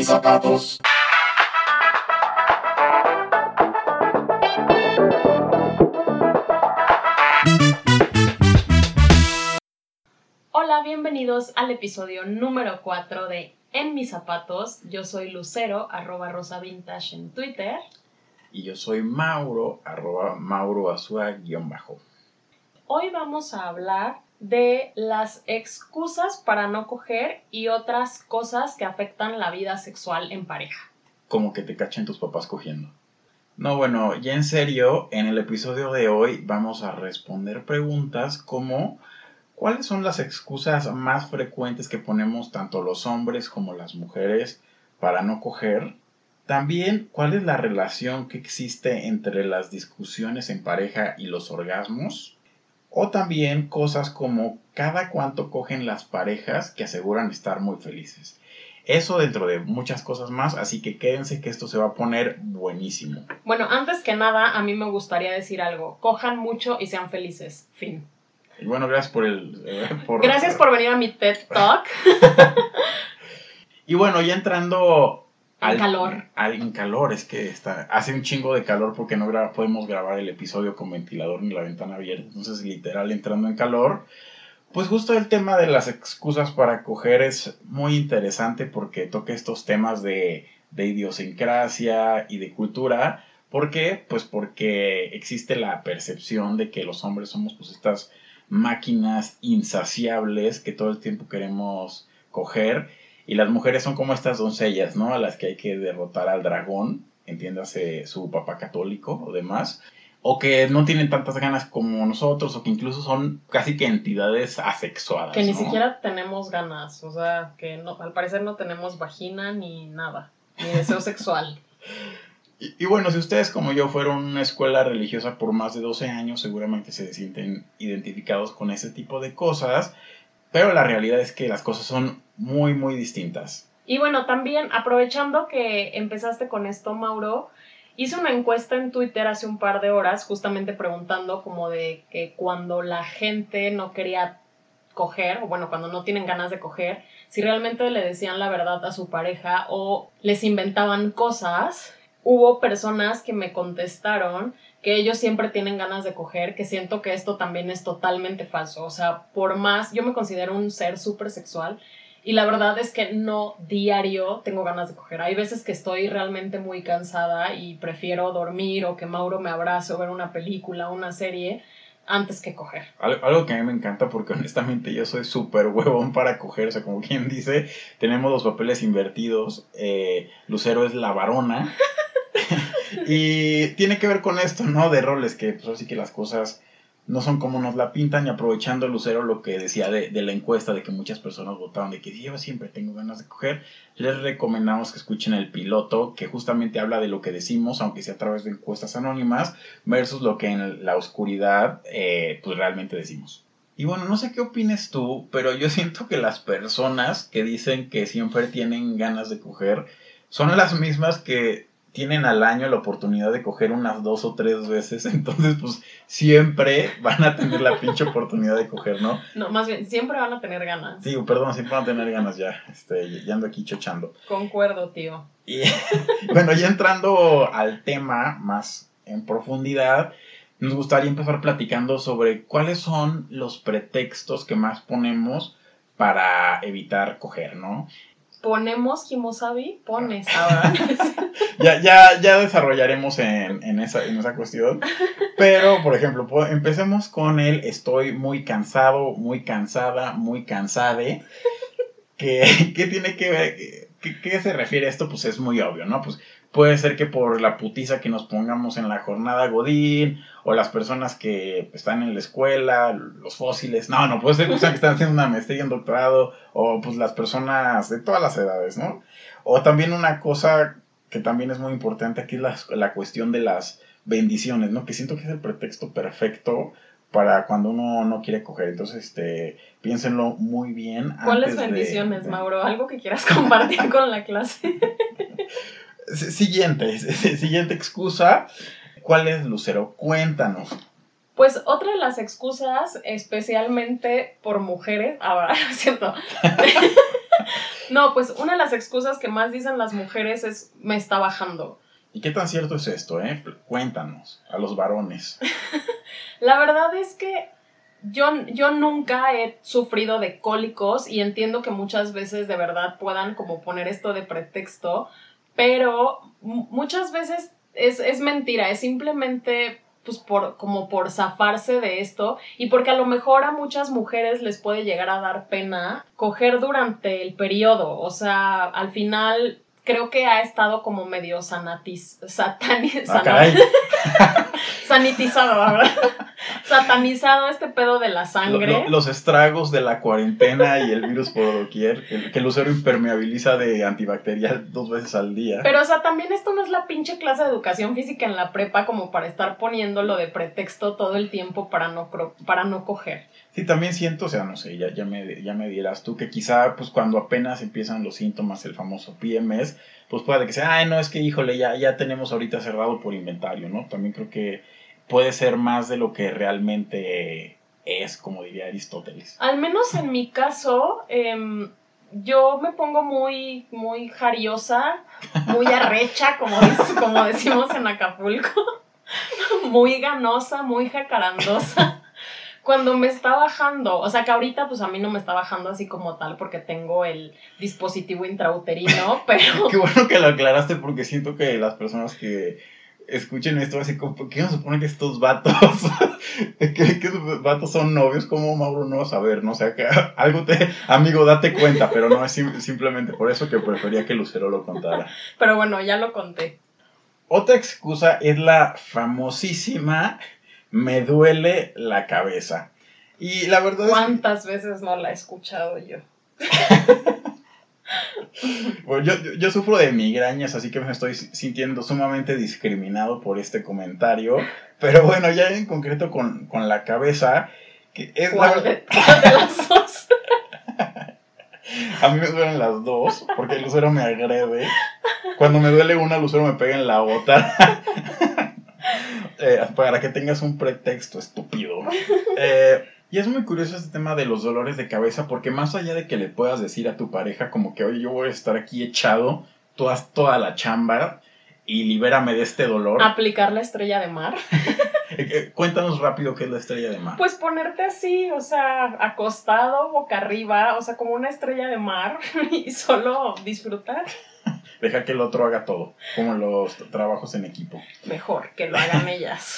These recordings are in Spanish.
mis zapatos. Hola, bienvenidos al episodio número 4 de En mis zapatos. Yo soy Lucero, arroba Rosa Vintage en Twitter. Y yo soy Mauro, arroba Mauro Azua, guion bajo. Hoy vamos a hablar de las excusas para no coger y otras cosas que afectan la vida sexual en pareja. Como que te cachen tus papás cogiendo. No, bueno, ya en serio, en el episodio de hoy vamos a responder preguntas como ¿cuáles son las excusas más frecuentes que ponemos tanto los hombres como las mujeres para no coger? También, ¿cuál es la relación que existe entre las discusiones en pareja y los orgasmos? O también cosas como cada cuánto cogen las parejas que aseguran estar muy felices. Eso dentro de muchas cosas más, así que quédense que esto se va a poner buenísimo. Bueno, antes que nada, a mí me gustaría decir algo. Cojan mucho y sean felices. Fin. Y bueno, gracias por el... eh, por- Gracias por venir a mi TED Talk. Y bueno, ya entrando... En calor. al- en calor, es que está, hace un chingo de calor porque no gra- podemos grabar el episodio con ventilador ni la ventana abierta. Entonces, literal, entrando en calor. Pues justo el tema de las excusas para coger es muy interesante porque toca estos temas de, de idiosincrasia y de cultura. ¿Por qué? Pues porque existe la percepción de que los hombres somos pues estas máquinas insaciables que todo el tiempo queremos coger y las mujeres son como estas doncellas, ¿no? A las que hay que derrotar al dragón, entiéndase su papá católico o demás, o que no tienen tantas ganas como nosotros, o que incluso son casi que entidades asexuadas. Que ni ¿no? siquiera tenemos ganas. O sea, que no, al parecer no tenemos vagina ni nada. Ni deseo sexual. Y, y bueno, si ustedes como yo fueron a una escuela religiosa por más de 12 años, seguramente se sienten identificados con ese tipo de cosas, pero la realidad es que las cosas son muy, muy distintas. Y bueno, también aprovechando que empezaste con esto, Mauro, hice una encuesta en Twitter hace un par de horas justamente preguntando como de que cuando la gente no quería coger, o bueno, cuando no tienen ganas de coger, si realmente le decían la verdad a su pareja o les inventaban cosas. Hubo personas que me contestaron que ellos siempre tienen ganas de coger, que siento que esto también es totalmente falso. O sea, por más, yo me considero un ser súper sexual y la verdad es que no diario tengo ganas de coger. Hay veces que estoy realmente muy cansada y prefiero dormir o que Mauro me abrace o ver una película, una serie, antes que coger. Al- Algo que a mí me encanta porque honestamente yo soy súper huevón para coger, o sea, como quien dice, tenemos los papeles invertidos, eh, Lucero es la varona y tiene que ver con esto, ¿no? De roles, que pues así que las cosas no son como nos la pintan y aprovechando Lucero lo que decía de, de la encuesta de que muchas personas votaron de que yo siempre tengo ganas de coger, les recomendamos que escuchen el piloto que justamente habla de lo que decimos, aunque sea a través de encuestas anónimas, versus lo que en la oscuridad eh, pues realmente decimos. Y bueno, no sé qué opines tú, pero yo siento que las personas que dicen que siempre tienen ganas de coger son las mismas que tienen al año la oportunidad de coger unas dos o tres veces, entonces pues siempre van a tener la pinche oportunidad de coger, ¿no? No, más bien, siempre van a tener ganas. Sí, perdón, siempre van a tener ganas ya, este, ya ando aquí chochando. Concuerdo, tío. Y bueno, ya entrando al tema más en profundidad, nos gustaría empezar platicando sobre cuáles son los pretextos que más ponemos para evitar coger, ¿no? Ponemos Kimosabi, pones ahora. Ya, ya, ya desarrollaremos en, en esa, en esa cuestión. Pero, por ejemplo, empecemos con el estoy muy cansado, muy cansada, muy cansade. ¿Qué, qué tiene que ver? ¿Qué, qué se refiere a esto? Pues es muy obvio, ¿no? Pues puede ser que por la putiza que nos pongamos en la jornada Godín, o las personas que están en la escuela, los fósiles, no, no, puede ser que están haciendo una maestría, un doctorado, o pues las personas de todas las edades, ¿no? O también una cosa que también es muy importante aquí es la, la cuestión de las bendiciones, ¿no? Que siento que es el pretexto perfecto para cuando uno no quiere coger. Entonces, este, piénsenlo muy bien. ¿Cuáles bendiciones, de- Mauro? ¿Algo que quieras compartir con la clase? Siguiente, siguiente excusa. ¿Cuál es, Lucero? Cuéntanos. Pues otra de las excusas, especialmente por mujeres, ahora, ¿cierto? No, pues una de las excusas que más dicen las mujeres es me está bajando. ¿Y qué tan cierto es esto, eh? Cuéntanos, a los varones. La verdad es que yo, yo nunca he sufrido de cólicos y entiendo que muchas veces de verdad puedan como poner esto de pretexto, pero muchas veces es, es mentira, es simplemente pues por como por zafarse de esto y porque a lo mejor a muchas mujeres les puede llegar a dar pena coger durante el periodo, o sea, al final creo que ha estado como medio sanatiz, ah, sanitizado, ¿verdad? Satanizado este pedo de la sangre. los estragos de la cuarentena y el virus por doquier, que, que el usuario impermeabiliza de antibacterial dos veces al día. Pero, o sea, también esto no es la pinche clase de educación física en la prepa como para estar poniéndolo de pretexto todo el tiempo para no, para no coger. Sí, también siento, o sea, no sé, ya, ya, me, ya me dirás tú que quizá, pues cuando apenas empiezan los síntomas, el famoso PMS, pues puede que sea, ay, no, es que, híjole, ya, ya tenemos ahorita cerrado por inventario, ¿no? También creo que puede ser más de lo que realmente es, como diría Aristóteles. Al menos en mi caso, em, yo me pongo muy, muy jariosa, muy arrecha, como, como decimos en Acapulco, muy ganosa, muy jacarandosa cuando me está bajando, o sea que ahorita pues a mí no me está bajando así como tal porque tengo el dispositivo intrauterino, pero... Qué bueno que lo aclaraste porque siento que las personas que escuchen esto así como, ¿qué nos supone que estos vatos, que, que vatos son novios? como Mauro no va a saber? No o sea, que algo te, amigo, date cuenta, pero no es simplemente por eso que prefería que Lucero lo contara. Pero bueno, ya lo conté. Otra excusa es la famosísima me duele la cabeza. Y la verdad ¿Cuántas veces no la he escuchado yo? yo, yo, sufro de migrañas, así que me estoy sintiendo sumamente discriminado por este comentario. Pero bueno, ya en concreto con, la cabeza, que es ¿Cuál de, las dos? A mí me duelen las dos, porque el lucero me agrede. Cuando me duele una, el lucero me pega en la otra. Eh, para que tengas un pretexto estúpido. Eh, y es muy curioso este tema de los dolores de cabeza, porque más allá de que le puedas decir a tu pareja como que, oye, yo voy a estar aquí echado, tú haz toda la chamba y libérame de este dolor. Aplicar la estrella de mar. Eh, cuéntanos rápido qué es la estrella de mar. Pues ponerte así, o sea, acostado, boca arriba, o sea, como una estrella de mar y solo disfrutar. Deja que el otro haga todo, como los trabajos en equipo. Mejor, que lo hagan ellas.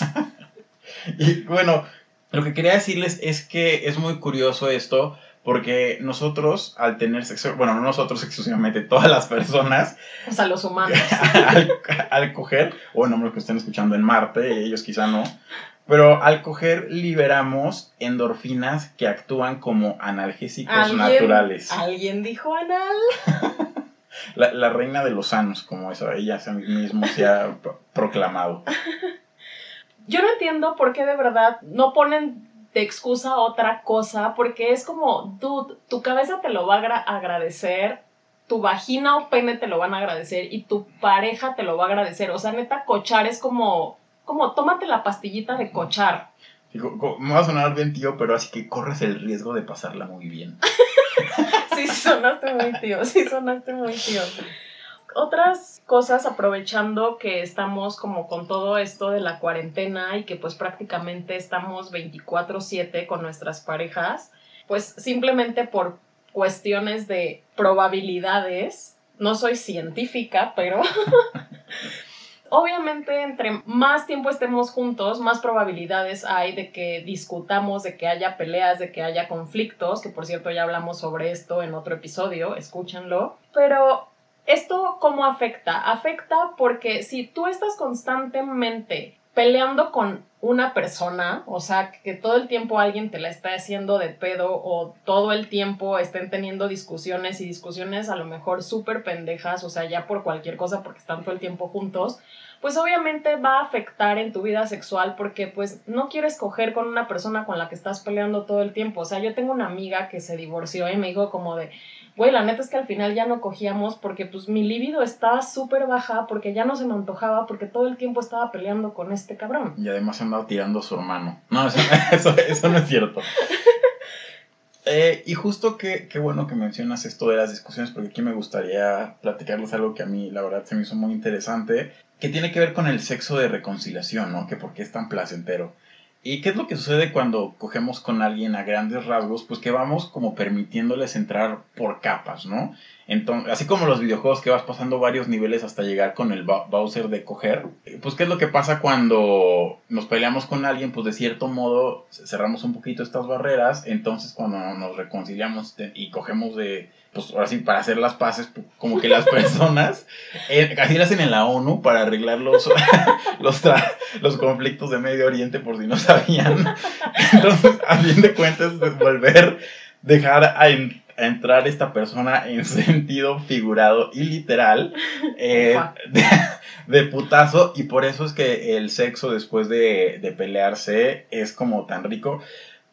y bueno, lo que quería decirles es que es muy curioso esto, porque nosotros, al tener sexo, bueno, no nosotros exclusivamente, todas las personas. O sea, los humanos. al, coger, o bueno, los que estén escuchando en Marte, ellos quizá no. Pero al coger liberamos endorfinas que actúan como analgésicos naturales. ¿Alguien dijo anal? la, reina de los sanos, como eso, ella mismo se ha proclamado. Yo no entiendo por qué de verdad no ponen de excusa otra cosa, porque es como, dude, tu cabeza te lo va a agradecer, tu vagina o pene te lo van a agradecer y tu pareja te lo va a agradecer. O sea, neta, cochar es como, como, tómate la pastillita de cochar. me va a sonar bien, tío, pero así que corres el riesgo de pasarla muy bien. sí, sonaste muy tío, sí, sonaste muy tío. Otras cosas, aprovechando que estamos como con todo esto de la cuarentena y que pues prácticamente estamos 24/7 con nuestras parejas, pues simplemente por cuestiones de probabilidades, no soy científica, pero obviamente entre más tiempo estemos juntos, más probabilidades hay de que discutamos, de que haya peleas, de que haya conflictos, que por cierto ya hablamos sobre esto en otro episodio, escúchenlo. Pero ¿esto cómo afecta? Afecta porque si tú estás constantemente peleando con una persona, o sea, que todo el tiempo alguien te la está haciendo de pedo o todo el tiempo estén teniendo discusiones y discusiones a lo mejor súper pendejas, o sea, ya por cualquier cosa porque están todo el tiempo juntos, pues obviamente va a afectar en tu vida sexual porque pues no quieres coger con una persona con la que estás peleando todo el tiempo. O sea, yo tengo una amiga que se divorció y me dijo como de, güey, la neta es que al final ya no cogíamos porque pues mi libido estaba súper baja, porque ya no se me antojaba, porque todo el tiempo estaba peleando con este cabrón. Y además andaba tirando su hermano. No, eso, eso, no es cierto. Eh, y justo que, qué bueno que mencionas esto de las discusiones, porque aquí me gustaría platicarles algo que a mí, la verdad, se me hizo muy interesante, que tiene que ver con el sexo de reconciliación, ¿no? Que por qué es tan placentero. ¿Y qué es lo que sucede cuando cogemos con alguien a grandes rasgos? Pues que vamos como permitiéndoles entrar por capas, ¿no? Entonces, así como los videojuegos que vas pasando varios niveles hasta llegar con el Bowser de coger, pues qué es lo que pasa cuando nos peleamos con alguien, pues de cierto modo cerramos un poquito estas barreras, entonces cuando nos reconciliamos y cogemos de, pues ahora sí, para hacer las paces, como que las personas, eh, así lo hacen en la ONU para arreglar los, los, los conflictos de Medio Oriente, por si no sabían. Entonces, a fin de cuentas, es volver, dejar a entrar esta persona en sentido figurado y literal eh, de, putazo y por eso es que el sexo después de, pelearse es como tan rico.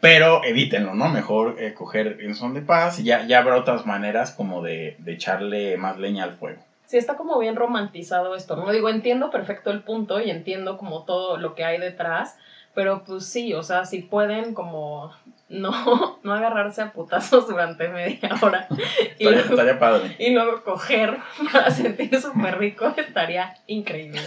Pero evítenlo, ¿no? Mejor eh, coger en son de paz y ya, ya habrá otras maneras como de, de echarle más leña al fuego. Sí, está como bien romantizado esto, ¿no? Digo, entiendo perfecto el punto y entiendo como todo lo que hay detrás, pero pues sí, o sea, si pueden como no, no agarrarse a putazos durante media hora. Y estaría, padre. Y luego coger para sentir súper rico, estaría increíble.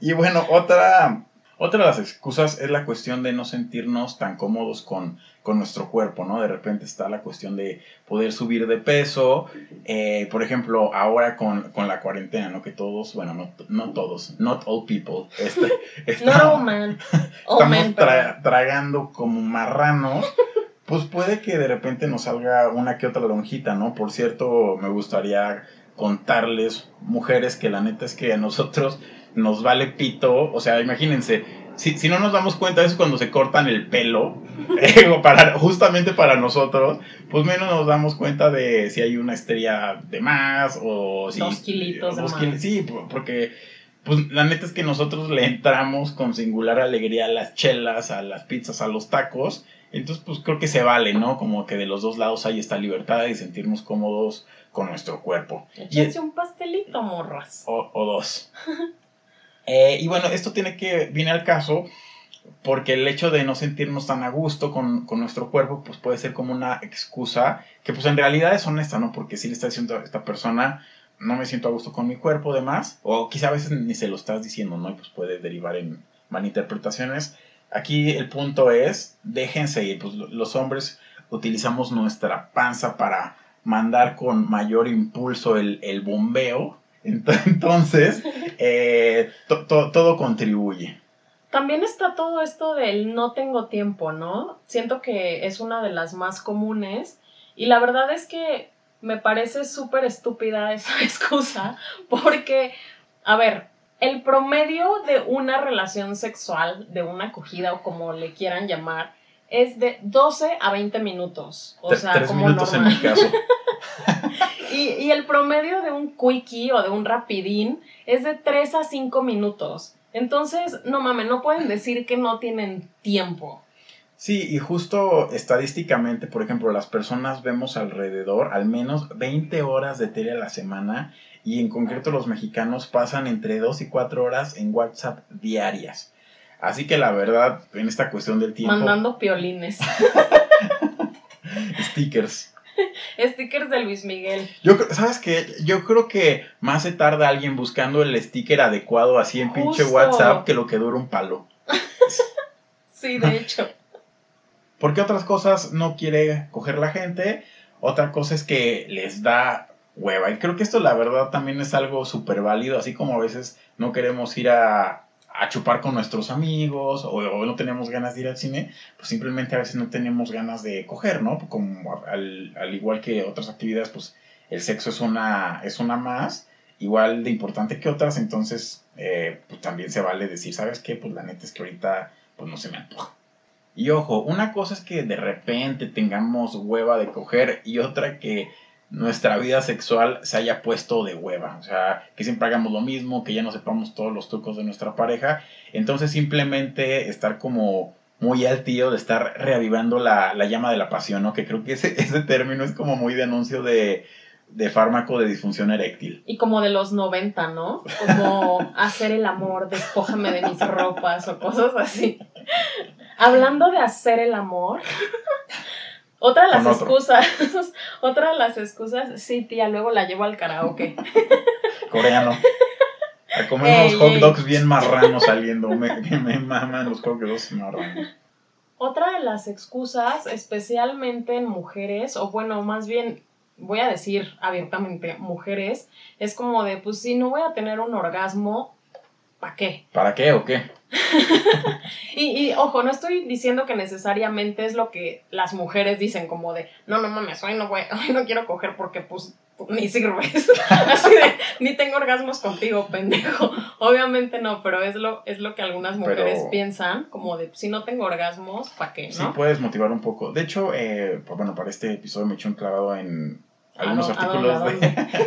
Y bueno, otra, otra de las excusas es la cuestión de no sentirnos tan cómodos con, con nuestro cuerpo, ¿no? De repente está la cuestión de poder subir de peso. Eh, por ejemplo, ahora con, con, la cuarentena, ¿no? Que todos, bueno, no, no todos, not all people. Este, no, man. estamos tragando como marranos. Pues puede que de repente nos salga una que otra lonjita, ¿no? Por cierto, me gustaría contarles, mujeres, que la neta es que a nosotros nos vale pito. O sea, imagínense, si, si no nos damos cuenta de eso cuando se cortan el pelo, eh, para, justamente para nosotros, pues menos nos damos cuenta de si hay una estrella de más o si... Dos kilitos de más. sí, porque pues la neta es que nosotros le entramos con singular alegría a las chelas, a las pizzas, a los tacos. Entonces, pues creo que se vale, ¿no? Como que de los dos lados hay esta libertad y sentirnos cómodos con nuestro cuerpo. Échense un pastelito, morras. O, o dos. Eh, y bueno, esto tiene que, viene al caso porque el hecho de no sentirnos tan a gusto con, nuestro cuerpo, pues puede ser como una excusa que pues en realidad es honesta, ¿no? Porque si le está diciendo a esta persona, no me siento a gusto con mi cuerpo, demás, o quizá a veces ni se lo estás diciendo, ¿no? Y pues puede derivar en malinterpretaciones. Aquí el punto es, déjense ir, pues los hombres utilizamos nuestra panza para mandar con mayor impulso el, el bombeo entonces, eh, todo contribuye. También está todo esto del no tengo tiempo, ¿no? Siento que es una de las más comunes y la verdad es que me parece súper estúpida esa excusa porque, a ver, el promedio de una relación sexual, de una acogida o como le quieran llamar, es de 12 a 20 minutos. O sea, como minutos en mi caso. y, el promedio de un quickie o de un rapidín es de 3 a 5 minutos. Entonces, no mames, no pueden decir que no tienen tiempo. Sí, y justo estadísticamente, por ejemplo, las personas vemos alrededor al menos 20 horas de tele a la semana y en concreto los mexicanos pasan entre 2 y 4 horas en WhatsApp diarias. Así que la verdad, en esta cuestión del tiempo... Mandando piolines. Stickers. Stickers de Luis Miguel. Yo, ¿Sabes qué? Yo creo que más se tarda alguien buscando el sticker adecuado así en pinche WhatsApp que lo que dura un palo. sí, de hecho. Porque otras cosas no quiere coger la gente. Otra cosa es que les da hueva. Y creo que esto la verdad también es algo súper válido. Así como a veces no queremos ir a, a chupar con nuestros amigos o, no tenemos ganas de ir al cine, pues simplemente a veces no tenemos ganas de coger, ¿no? Como al, igual que otras actividades, pues el sexo es una, es una más, igual de importante que otras, entonces eh, pues también se vale decir, ¿sabes qué? Pues la neta es que ahorita pues no se me antoja. Y ojo, una cosa es que de repente tengamos hueva de coger y otra que nuestra vida sexual se haya puesto de hueva. O sea, que siempre hagamos lo mismo, que ya no sepamos todos los trucos de nuestra pareja. Entonces simplemente estar como muy al tío de estar reavivando la, llama de la pasión, ¿no? Que creo que ese, ese término es como muy de anuncio de, de fármaco de disfunción eréctil. Y como de los 90, ¿no? Como hacer el amor, despójame de mis ropas o cosas así. Hablando de hacer el amor, Otra de las excusas, otra de las excusas, sí, tía, luego la llevo al karaoke. Coreano. A comer Ey, unos hot ey. dogs bien marranos saliendo. Me, me maman los hot dogs marranos. Otra de las excusas, especialmente en mujeres, o bueno, más bien voy a decir abiertamente mujeres, es como de, pues si no voy a tener un orgasmo, ¿para qué? ¿Para qué o qué? Y, y, ojo, no estoy diciendo que necesariamente es lo que las mujeres dicen, como de, no, no mames, hoy no voy, hoy no quiero coger porque pues ni sirves. Así de, ni tengo orgasmos contigo, pendejo. Obviamente no, pero es lo, es lo que algunas mujeres Pero- piensan, como de, si no tengo orgasmos, ¿para qué? Sí, ¿no? puedes motivar un poco. De hecho, eh, pues, bueno, para este episodio me eché un clavado en algunos ¿A dó- a artículos de,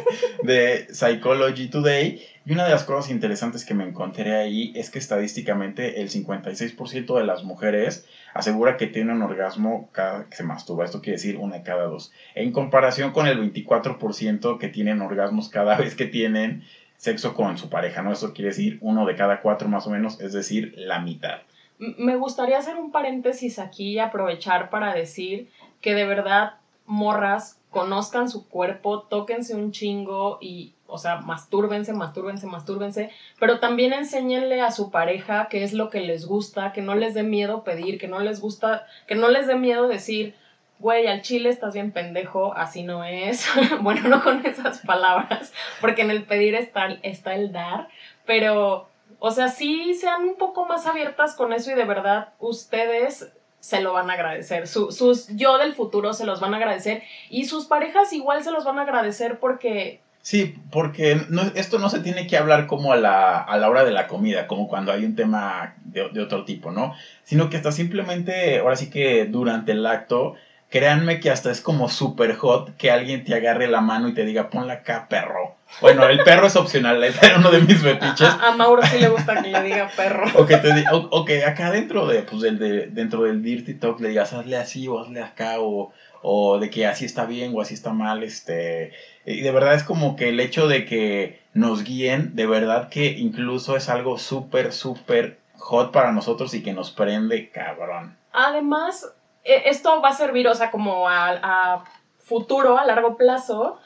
de Psychology Today. Y una de las cosas interesantes que me encontré ahí es que estadísticamente el 56% de las mujeres asegura que tienen un orgasmo cada que se masturba. Esto quiere decir una de cada dos. En comparación con el 24% que tienen orgasmos cada vez que tienen sexo con su pareja, ¿no? Eso quiere decir uno de cada cuatro más o menos, es decir, la mitad. Me gustaría hacer un paréntesis aquí y aprovechar para decir que de verdad, morras, conozcan su cuerpo, tóquense un chingo y, o sea, mastúrbense, mastúrbense, mastúrbense, pero también enséñenle a su pareja qué es lo que les gusta, que no les dé miedo pedir, que no les gusta, que no les dé miedo decir, güey, al chile estás bien pendejo, así no es. bueno, no con esas palabras, porque en el pedir está, está el dar, pero, o sea, sí sean un poco más abiertas con eso y de verdad ustedes se lo van a agradecer. Su- sus yo del futuro se los van a agradecer y sus parejas igual se los van a agradecer porque Sí, porque no, esto no se tiene que hablar como a la, a la hora de la comida, como cuando hay un tema de, de otro tipo, ¿no? Sino que hasta simplemente, ahora sí que durante el acto, créanme que hasta es como super hot que alguien te agarre la mano y te diga, ponla acá, perro. Bueno, el perro es opcional, es uno de mis fetiches. a, a Mauro sí le gusta que le diga perro. O que, te, o, o que acá dentro de, pues, del, de, dentro del Dirty Talk le digas, hazle así o hazle acá, o, o de que así está bien o así está mal, este... Y de verdad es como que el hecho de que nos guíen, de verdad que incluso es algo súper, súper hot para nosotros y que nos prende cabrón. Además, esto va a servir, o sea, como a, a futuro, a largo plazo,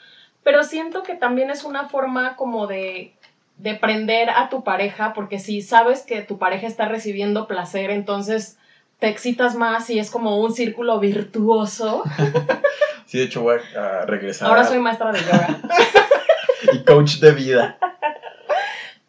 pero siento que también es una forma como de, de prender a tu pareja, porque si sabes que tu pareja está recibiendo placer, entonces te excitas más y es como un círculo virtuoso. Sí, de hecho voy a, a regresar. Ahora soy maestra de yoga. y coach de vida.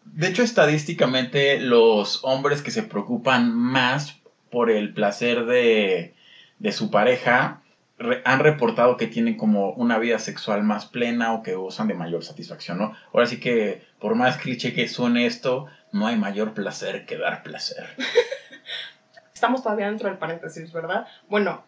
De hecho, estadísticamente, los hombres que se preocupan más por el placer de, de su pareja re- han reportado que tienen como una vida sexual más plena o que gozan de mayor satisfacción, ¿no? Ahora sí que, por más cliché que suene esto, no hay mayor placer que dar placer. Estamos todavía dentro del paréntesis, ¿verdad? Bueno,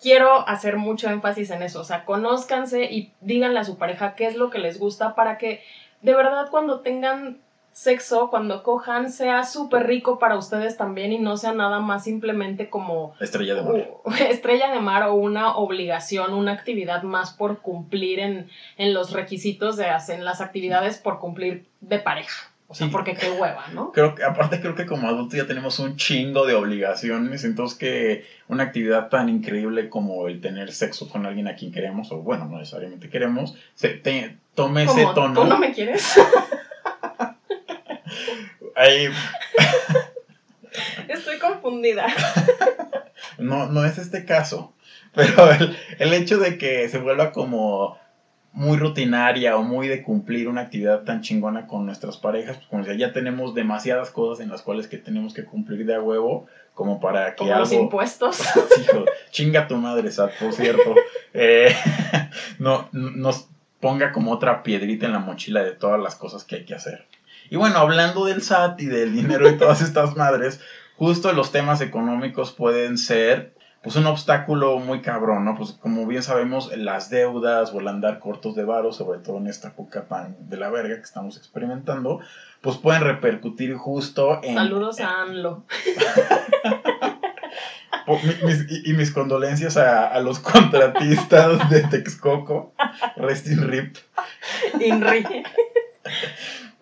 quiero hacer mucho énfasis en eso, o sea, conózcanse y díganle a su pareja qué es lo que les gusta para que de verdad cuando tengan sexo, cuando cojan, sea súper rico para ustedes también y no sea nada más simplemente como Estrella de mar. u- estrella de mar o una obligación, una actividad más por cumplir en, en los requisitos de hacer las actividades por cumplir de pareja. O sea, Sí. porque qué hueva, ¿no? Creo que, aparte creo que como adultos ya tenemos un chingo de obligaciones, entonces que una actividad tan increíble como el tener sexo con alguien a quien queremos, o bueno, no necesariamente queremos, se, te- tome ese tono. ¿Tú no me quieres? Ahí, Estoy confundida. no, no es este caso, pero el, el hecho de que se vuelva como muy rutinaria o muy de cumplir una actividad tan chingona con nuestras parejas, pues como decía, ya tenemos demasiadas cosas en las cuales que tenemos que cumplir de a huevo como para que Como algo... los impuestos. Hijo, chinga tu madre, Sat, por cierto. Eh, no, nos ponga como otra piedrita en la mochila de todas las cosas que hay que hacer. Y bueno, hablando del SAT y del dinero y todas estas madres, justo los temas económicos pueden ser pues un obstáculo muy cabrón, ¿no? Pues como bien sabemos, las deudas o el andar cortos de varo, sobre todo en esta época tan de la verga que estamos experimentando, pues pueden repercutir justo en... Saludos a ANLO. Mis- y, y mis condolencias a, a los contratistas de Texcoco. Rest in rip. INRI.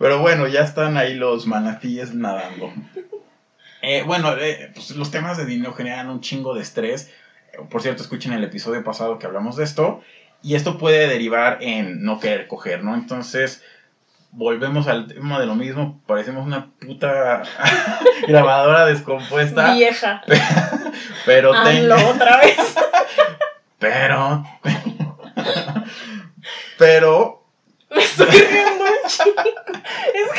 Pero bueno, ya están ahí los manatíes nadando. Eh, bueno, eh, pues los temas de dinero generan un chingo de estrés. Por cierto, escuchen el episodio pasado que hablamos de esto. Y esto puede derivar en no querer coger, ¿no? Entonces, volvemos al tema de lo mismo. Parecemos una puta grabadora descompuesta. Vieja. Pero Hazlo otra vez. Pero. Pero. Me estoy riendo. Es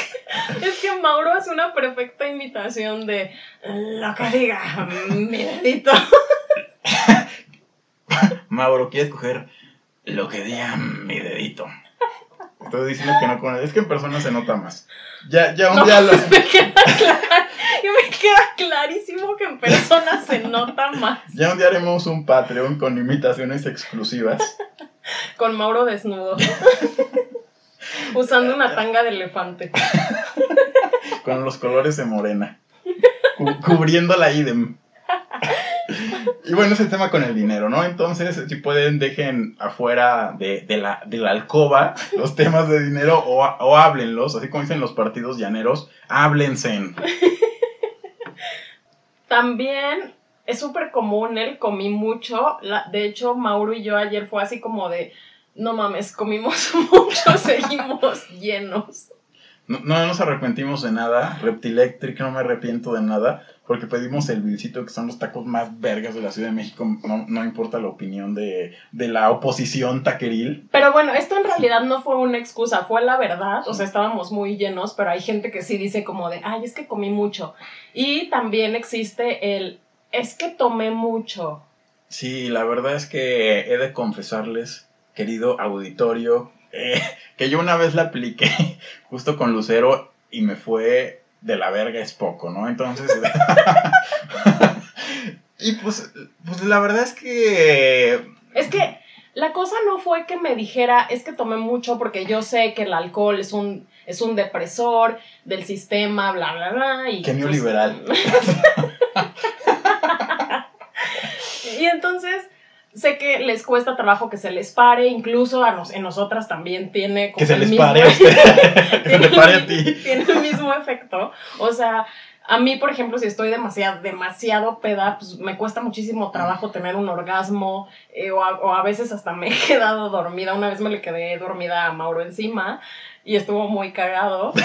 que, es que Mauro hace una perfecta imitación de lo que diga mi dedito. Mauro, ¿quieres coger lo que diga mi dedito? Estoy diciendo que no con Es que en persona se nota más. Ya, ya un No, día lo. me, queda clar- me queda clarísimo que en persona se nota más. Ya un día haremos un Patreon con imitaciones exclusivas. Con Mauro desnudo. Usando una tanga de elefante. con los colores de morena. Cu- cubriendo la idem. Y bueno, ese tema con el dinero, ¿no? Entonces, si pueden, dejen afuera de, de la, de la alcoba los temas de dinero o, o háblenlos, así como dicen los partidos llaneros, háblense. También es súper común el comí mucho. La- de hecho, Mauro y yo ayer fue así como de, no mames, comimos mucho, seguimos llenos. No, no nos arrepentimos de nada, Reptilectric no me arrepiento de nada, porque pedimos el Vilcito, que son los tacos más vergas de la Ciudad de México, no, no importa la opinión de, de la oposición taqueril. Pero bueno, esto en realidad no fue una excusa, fue la verdad. O sea, estábamos muy llenos, pero hay gente que sí dice como de, ay, es que comí mucho. Y también existe el, es que tomé mucho. Sí, la verdad es que he de confesarles, querido auditorio, eh, que yo una vez la apliqué justo con Lucero y me fue de la verga es poco, ¿no? Entonces... y pues, pues la verdad es que... Es que la cosa no fue que me dijera, es que tomé mucho porque yo sé que el alcohol es un, es un depresor del sistema, bla, bla, bla. Y Qué pues- neoliberal. y entonces sé que les cuesta trabajo que se les pare, incluso a nos, en nosotras también tiene como Que se el les mismo- pare a usted. que se tiene le pare a el- ti. Tiene el mismo efecto. O sea, a mí, por ejemplo, si estoy demasiado, demasiado peda, pues me cuesta muchísimo trabajo tener un orgasmo eh, o, a, o a veces hasta me he quedado dormida. Una vez me le quedé dormida a Mauro encima y estuvo muy cagado.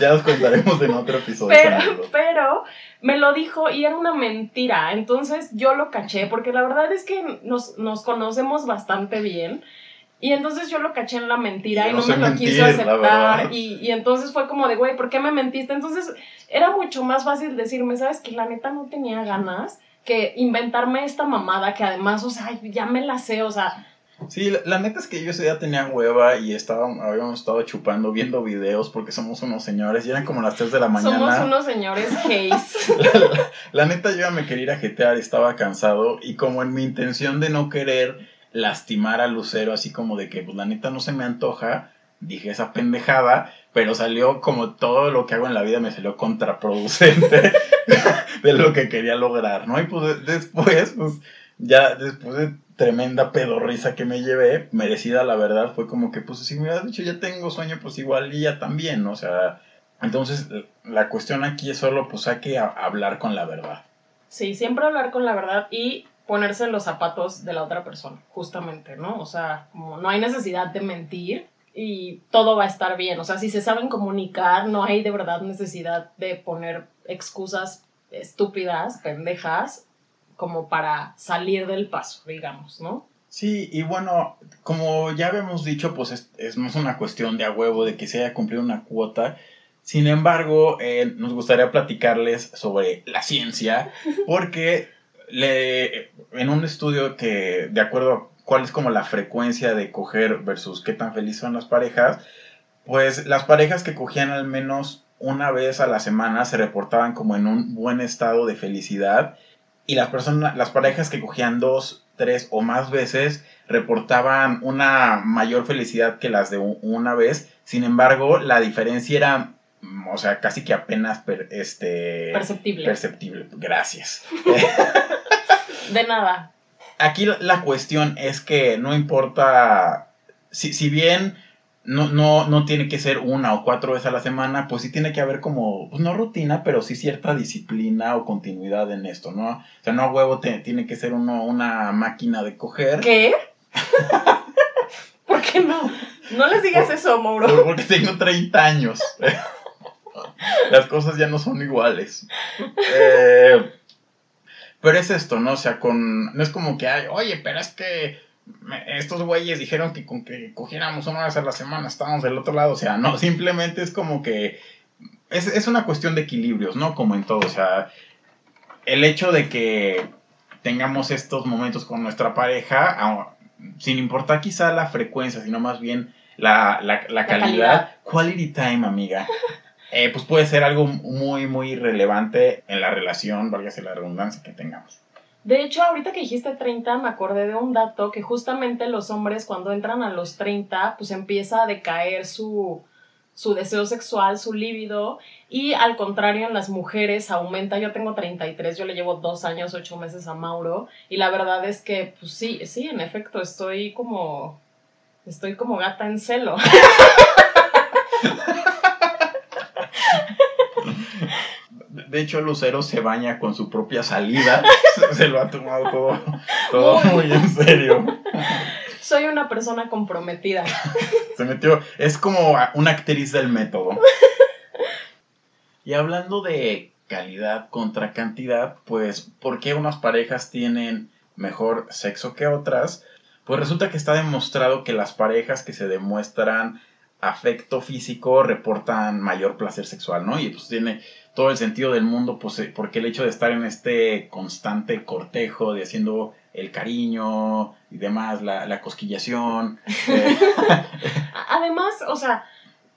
Ya los contaremos en otro episodio. Pero, pero me lo dijo y era una mentira. Entonces yo lo caché porque la verdad es que nos, nos conocemos bastante bien. Y entonces yo lo caché en la mentira Yo y no me lo mentir, quiso aceptar. Y, y entonces fue como de, güey, ¿por qué me mentiste? Entonces era mucho más fácil decirme, ¿sabes? Que la neta no tenía ganas que inventarme esta mamada que además, o sea, ya me la sé, o sea, Sí, la, la neta es que yo ese día tenía hueva y estaba, habíamos estado chupando, viendo videos porque somos unos señores y eran como las 3 de la mañana. somos unos señores gays. La, la- la neta yo ya me quería ir a jetear, estaba cansado y como en mi intención de no querer lastimar a Lucero, así como de que pues la neta no se me antoja, dije esa pendejada, pero salió como todo lo que hago en la vida me salió contraproducente de lo que quería lograr, ¿no? Y pues después, pues ya después de tremenda pedorrisa que me llevé, merecida la verdad, fue como que pues si me hubieras dicho ya tengo sueño, pues igual y ya también, ¿no? o sea... Entonces, la cuestión aquí es solo, pues hay que hablar con la verdad. Sí, siempre hablar con la verdad y ponerse los zapatos de la otra persona, justamente, ¿no? O sea, como no hay necesidad de mentir y todo va a estar bien. O sea, si se saben comunicar, no hay de verdad necesidad de poner excusas estúpidas, pendejas, como para salir del paso, digamos, ¿no? Sí, y bueno, como ya habíamos dicho, pues es, es- no es una cuestión de a huevo, de que se haya cumplido una cuota. Sin embargo, eh, nos gustaría platicarles sobre la ciencia, porque le, en un estudio que, de acuerdo a cuál es como la frecuencia de coger versus qué tan felices son las parejas, pues las parejas que cogían al menos una vez a la semana se reportaban como en un buen estado de felicidad y las personas, las parejas que cogían dos, tres o más veces reportaban una mayor felicidad que las de una vez. Sin embargo, la diferencia era, o sea, casi que apenas per- este, Perceptible. perceptible. Gracias. de nada. Aquí la- cuestión es que no importa, si, si bien no, no, no tiene que ser una o cuatro veces a la semana, pues sí tiene que haber como, pues no rutina, pero sí cierta disciplina o continuidad en esto, ¿no? O sea, no a huevo tiene que ser uno una máquina de coger. ¿Qué? ¿Por qué no? No les digas eso, Mauro. Porque tengo 30 años. Las cosas ya no son iguales. Eh, pero es esto, ¿no? O sea, con. No es como que hay, oye, pero es que estos güeyes dijeron que con que cogiéramos una vez a la semana estábamos del otro lado. O sea, no, simplemente es como que. Es, es una cuestión de equilibrios, ¿no? Como en todo. O sea, el hecho de que tengamos estos momentos con nuestra pareja, sin importar quizá la frecuencia, sino más bien la, calidad. calidad. Quality time, amiga. Eh, pues puede ser algo muy, muy relevante en la relación, válgase la redundancia que tengamos. De hecho, ahorita que dijiste 30, me acordé de un dato que justamente los hombres cuando entran a los 30, pues empieza a decaer su, su deseo sexual, su líbido, y al contrario en las mujeres aumenta. Yo tengo 33, yo le llevo dos años, ocho meses a Mauro, y la verdad es que, pues sí, sí, en efecto, estoy como, estoy como gata en celo. De hecho, Lucero se baña con su propia salida. se lo ha tomado todo, todo muy en serio. Soy una persona comprometida. Se metió. Es como una actriz del método. Y hablando de calidad contra cantidad, pues, ¿por qué unas parejas tienen mejor sexo que otras? Pues resulta que está demostrado que las parejas que se demuestran afecto físico reportan mayor placer sexual, ¿no? Y pues tiene todo el sentido del mundo, pues, eh, porque el hecho de estar en este constante cortejo, de haciendo el cariño y demás, la, la cosquillación. Eh. Además, o sea,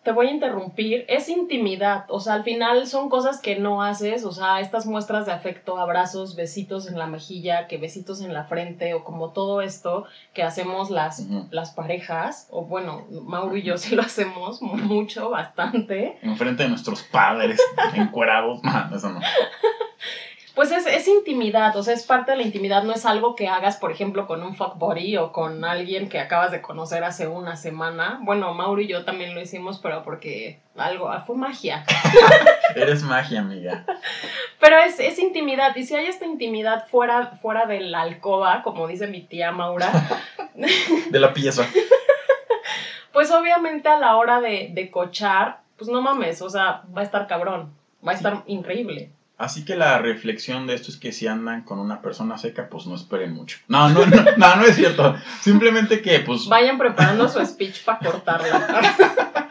te voy a interrumpir, es intimidad, o sea, al final son cosas que no haces, o sea, estas muestras de afecto, abrazos, besitos en la mejilla, que besitos en la frente, o como todo esto que hacemos las, las parejas, o bueno, Mauro y yo sí lo hacemos mucho, bastante. En frente de nuestros padres, encuerados, eso no pues es, es, intimidad, o sea, es parte de la intimidad, no es algo que hagas, por ejemplo, con un fuck o con alguien que acabas de conocer hace una semana. Bueno, Mauro y yo también lo hicimos, pero porque algo, ah, fue magia. Eres magia, amiga. Pero es, es, intimidad, y si hay esta intimidad fuera, fuera de la alcoba, como dice mi tía Maura. de la pieza. pues obviamente a la hora de, de cochar, pues no mames, o sea, va a estar cabrón, va a estar increíble. Así que la reflexión de esto es que si andan con una persona seca, pues no esperen mucho. No, no, no, no, no es cierto. Simplemente que, pues... Vayan preparando su speech para cortarla.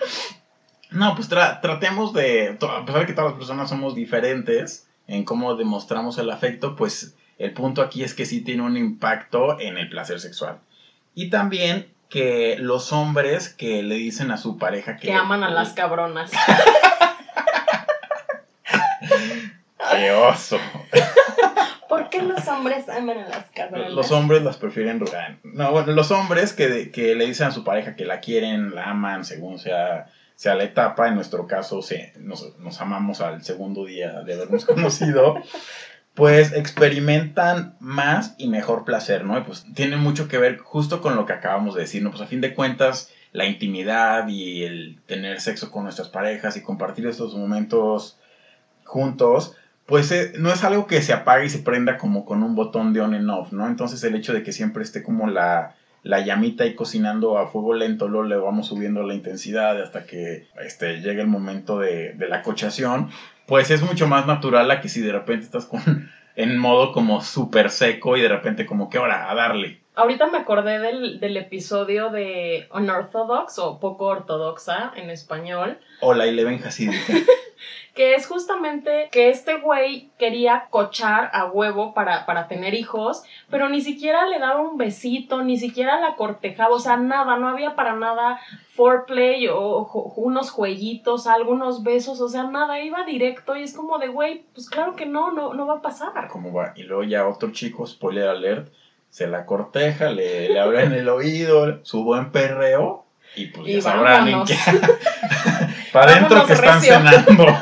no, pues tratemos de, a pesar de que todas las personas somos diferentes en cómo demostramos el afecto, pues el punto aquí es que sí tiene un impacto en el placer sexual. Y también que los hombres que le dicen a su pareja que... Que aman a las cabronas. ¡Qué oso! ¿Por qué los hombres aman a las cabronas? Los hombres las prefieren rural. No, bueno, los hombres que, que le dicen a su pareja que la quieren, la aman, según sea, sea la etapa. En nuestro caso, nos, nos amamos al segundo día de habernos conocido. Pues experimentan más y mejor placer, ¿no? Y pues tiene mucho que ver justo con lo que acabamos de decir, ¿no? Pues a fin de cuentas, la intimidad y el tener sexo con nuestras parejas y compartir estos momentos juntos, pues eh, no es algo que se apague y se prenda como con un botón de on and off, ¿no? Entonces el hecho de que siempre esté como la, la llamita ahí cocinando a fuego lento, luego le vamos subiendo la intensidad hasta que este, llegue el momento de, de la cochación, pues es mucho más natural a que si de repente estás con, en modo como súper seco y de repente como que ahora a darle. Ahorita me acordé del, del, episodio de Unorthodox o poco ortodoxa en español. O la Eleven Hasídica. que es justamente que este güey quería cochar a huevo para, para tener hijos, pero ni siquiera le daba un besito, ni siquiera la cortejaba, o sea, nada, no había para nada foreplay o, unos jueguitos, algunos besos, o sea, nada, iba directo y es como de, güey, pues claro que no, no, no va a pasar. ¿Cómo va? Y luego ya otro chico, spoiler alert, se la corteja, le, le abre en el oído, su buen perreo y pues ya sabrán en qué. Para adentro que están cenando.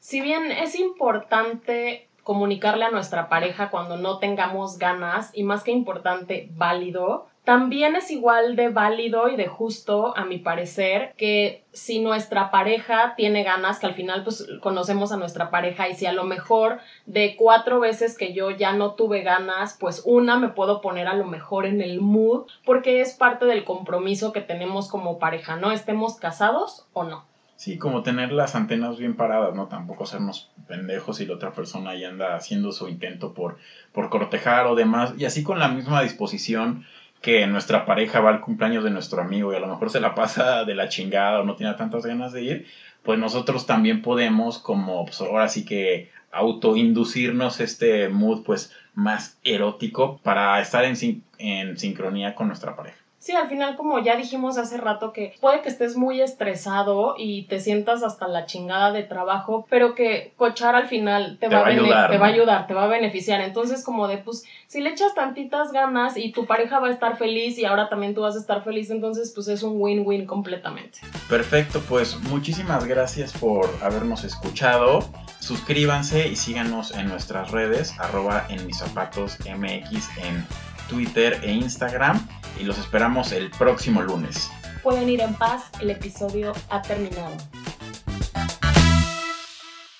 si bien es importante comunicarle a nuestra pareja cuando no tengamos ganas y más que importante, válido, también es igual de válido y de justo, a mi parecer, que si nuestra pareja tiene ganas, que al final pues conocemos a nuestra pareja y si a lo mejor de cuatro veces que yo ya no tuve ganas, pues una me puedo poner a lo mejor en el mood, porque es parte del compromiso que tenemos como pareja, ¿no? Estemos casados o no. Sí, como tener las antenas bien paradas, ¿no? Tampoco sernos pendejos y la otra persona ya anda haciendo su intento por, por cortejar o demás. Y así con la misma disposición que nuestra pareja va al cumpleaños de nuestro amigo y a lo mejor se la pasa de la chingada o no tiene tantas ganas de ir, pues nosotros también podemos como pues ahora sí que autoinducirnos este mood pues más erótico para estar en, en sincronía con nuestra pareja. Sí, al final, como ya dijimos hace rato, que puede que estés muy estresado y te sientas hasta la chingada de trabajo, pero que cochar al final te, va, a ayudar, te va a ayudar, te va a beneficiar. Entonces, como de, pues, si le echas tantitas ganas y tu pareja va a estar feliz y ahora también tú vas a estar feliz, entonces, pues es un win-win completamente. Perfecto, pues muchísimas gracias por habernos escuchado. Suscríbanse y síganos en nuestras redes, arroba en mis zapatos MX en Twitter e Instagram y los esperamos el próximo lunes. Pueden ir en paz, el episodio ha terminado.